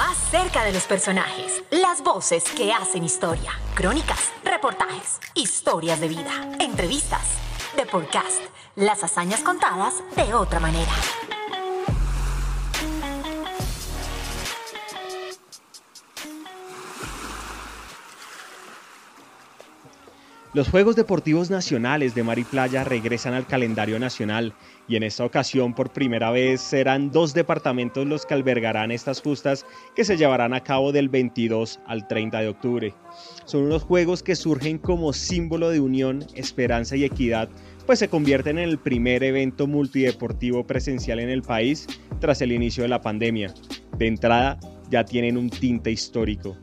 más cerca de los personajes, las voces que hacen historia, crónicas, reportajes, historias de vida, entrevistas, de podcast, las hazañas contadas de otra manera. Los Juegos Deportivos Nacionales de Mar y Playa regresan al calendario nacional y en esta ocasión por primera vez serán dos departamentos los que albergarán estas justas que se llevarán a cabo del 22 al 30 de octubre. Son unos juegos que surgen como símbolo de unión, esperanza y equidad, pues se convierten en el primer evento multideportivo presencial en el país tras el inicio de la pandemia. De entrada ya tienen un tinte histórico.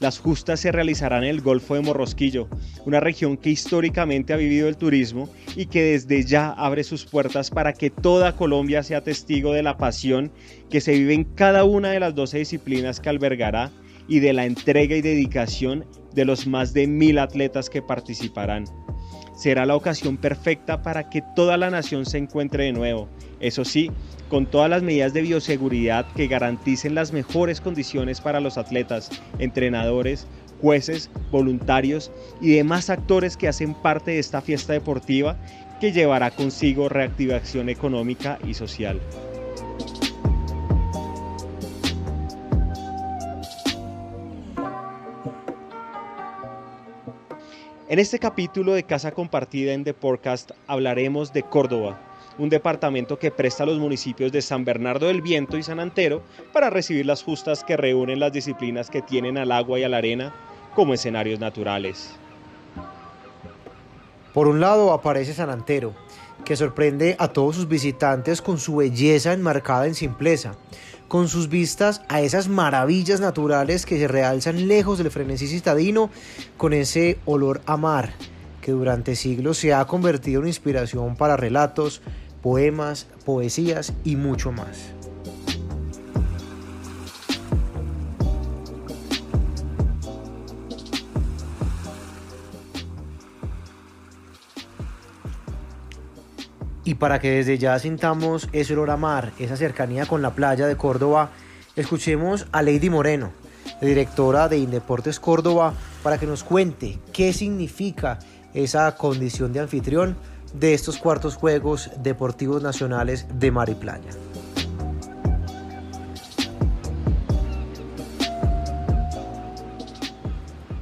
Las justas se realizarán en el Golfo de Morrosquillo, una región que históricamente ha vivido el turismo y que desde ya abre sus puertas para que toda Colombia sea testigo de la pasión que se vive en cada una de las 12 disciplinas que albergará y de la entrega y dedicación de los más de mil atletas que participarán. Será la ocasión perfecta para que toda la nación se encuentre de nuevo, eso sí, con todas las medidas de bioseguridad que garanticen las mejores condiciones para los atletas, entrenadores, jueces, voluntarios y demás actores que hacen parte de esta fiesta deportiva que llevará consigo reactivación económica y social. En este capítulo de Casa Compartida en The Podcast hablaremos de Córdoba, un departamento que presta a los municipios de San Bernardo del Viento y San Antero para recibir las justas que reúnen las disciplinas que tienen al agua y a la arena como escenarios naturales. Por un lado aparece San Antero, que sorprende a todos sus visitantes con su belleza enmarcada en simpleza, con sus vistas a esas maravillas naturales que se realzan lejos del frenesí citadino, con ese olor a mar que durante siglos se ha convertido en inspiración para relatos, poemas, poesías y mucho más. Y para que desde ya sintamos ese olor a mar, esa cercanía con la playa de Córdoba, escuchemos a Lady Moreno, directora de Indeportes Córdoba, para que nos cuente qué significa esa condición de anfitrión de estos cuartos Juegos Deportivos Nacionales de Mar y Playa.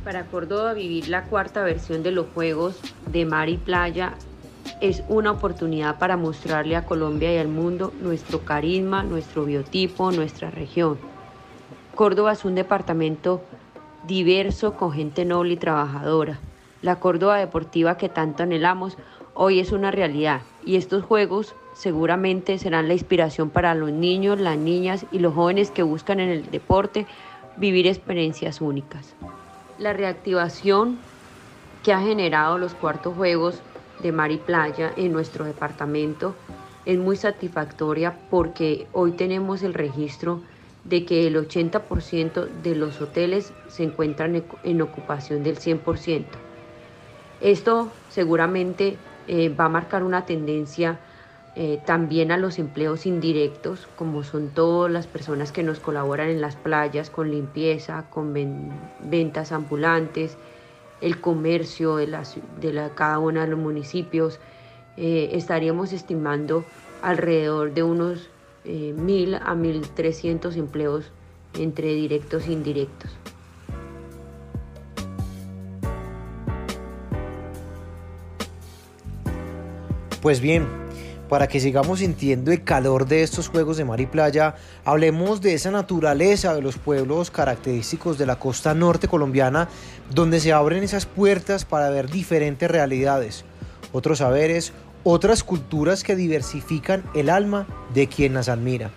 Para Córdoba vivir la cuarta versión de los Juegos de Mar y Playa es una oportunidad para mostrarle a Colombia y al mundo nuestro carisma, nuestro biotipo, nuestra región. Córdoba es un departamento diverso con gente noble y trabajadora. La Córdoba deportiva que tanto anhelamos hoy es una realidad y estos Juegos seguramente serán la inspiración para los niños, las niñas y los jóvenes que buscan en el deporte vivir experiencias únicas. La reactivación que ha generado los cuartos Juegos de mar y playa en nuestro departamento es muy satisfactoria porque hoy tenemos el registro de que el 80% de los hoteles se encuentran en ocupación del 100%. Esto seguramente eh, va a marcar una tendencia eh, también a los empleos indirectos, como son todas las personas que nos colaboran en las playas con limpieza, con ventas ambulantes, el comercio de, de cada uno de los municipios, eh, estaríamos estimando alrededor de unos eh, 1.000 a 1.300 empleos entre directos e indirectos. Pues bien, para que sigamos sintiendo el calor de estos juegos de mar y playa, hablemos de esa naturaleza de los pueblos característicos de la costa norte colombiana, donde se abren esas puertas para ver diferentes realidades, otros saberes, otras culturas que diversifican el alma de quien las admira.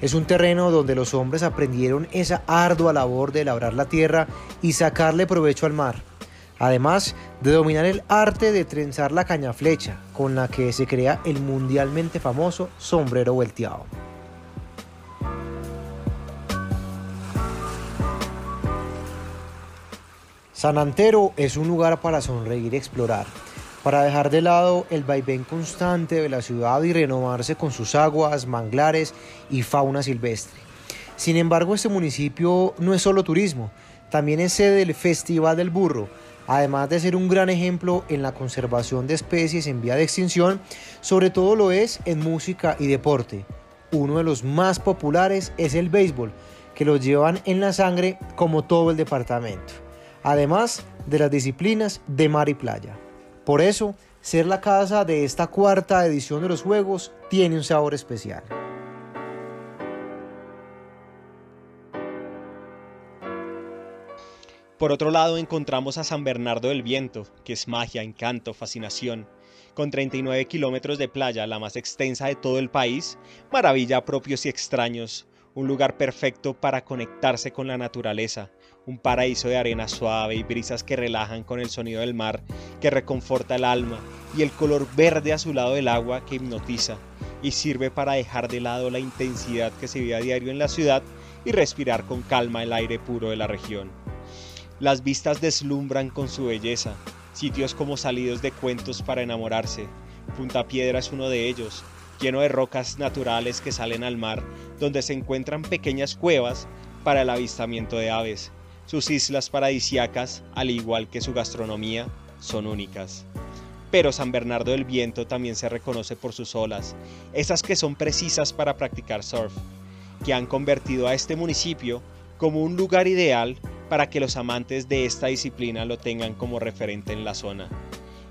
Es un terreno donde los hombres aprendieron esa ardua labor de labrar la tierra y sacarle provecho al mar además de dominar el arte de trenzar la caña flecha, con la que se crea el mundialmente famoso sombrero volteado. San Antero es un lugar para sonreír y explorar, para dejar de lado el vaivén constante de la ciudad y renovarse con sus aguas, manglares y fauna silvestre. Sin embargo, este municipio no es solo turismo, también es sede del Festival del Burro, Además de ser un gran ejemplo en la conservación de especies en vía de extinción, sobre todo lo es en música y deporte. Uno de los más populares es el béisbol, que lo llevan en la sangre como todo el departamento, además de las disciplinas de mar y playa. Por eso, ser la casa de esta cuarta edición de los Juegos tiene un sabor especial. Por otro lado encontramos a San Bernardo del Viento, que es magia, encanto, fascinación. Con 39 kilómetros de playa, la más extensa de todo el país, maravilla propios y extraños, un lugar perfecto para conectarse con la naturaleza, un paraíso de arena suave y brisas que relajan con el sonido del mar, que reconforta el alma, y el color verde azulado del agua que hipnotiza y sirve para dejar de lado la intensidad que se vive a diario en la ciudad y respirar con calma el aire puro de la región. Las vistas deslumbran con su belleza, sitios como salidos de cuentos para enamorarse. Punta Piedra es uno de ellos, lleno de rocas naturales que salen al mar, donde se encuentran pequeñas cuevas para el avistamiento de aves. Sus islas paradisiacas, al igual que su gastronomía, son únicas. Pero San Bernardo del Viento también se reconoce por sus olas, esas que son precisas para practicar surf, que han convertido a este municipio como un lugar ideal para que los amantes de esta disciplina lo tengan como referente en la zona.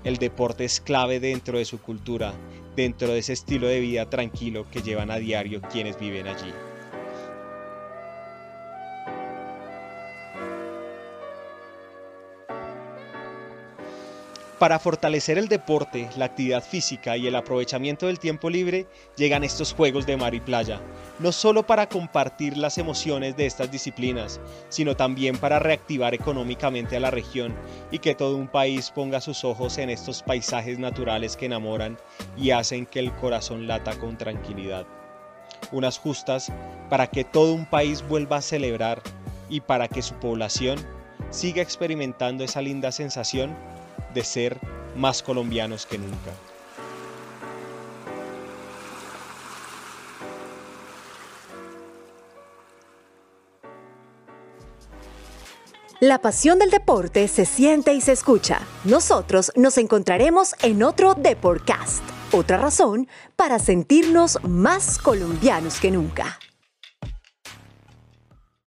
El deporte es clave dentro de su cultura, dentro de ese estilo de vida tranquilo que llevan a diario quienes viven allí. Para fortalecer el deporte, la actividad física y el aprovechamiento del tiempo libre, llegan estos Juegos de Mar y Playa, no solo para compartir las emociones de estas disciplinas, sino también para reactivar económicamente a la región y que todo un país ponga sus ojos en estos paisajes naturales que enamoran y hacen que el corazón lata con tranquilidad. Unas justas para que todo un país vuelva a celebrar y para que su población siga experimentando esa linda sensación de ser más colombianos que nunca. La pasión del deporte se siente y se escucha. Nosotros nos encontraremos en otro Deportcast. Otra razón para sentirnos más colombianos que nunca.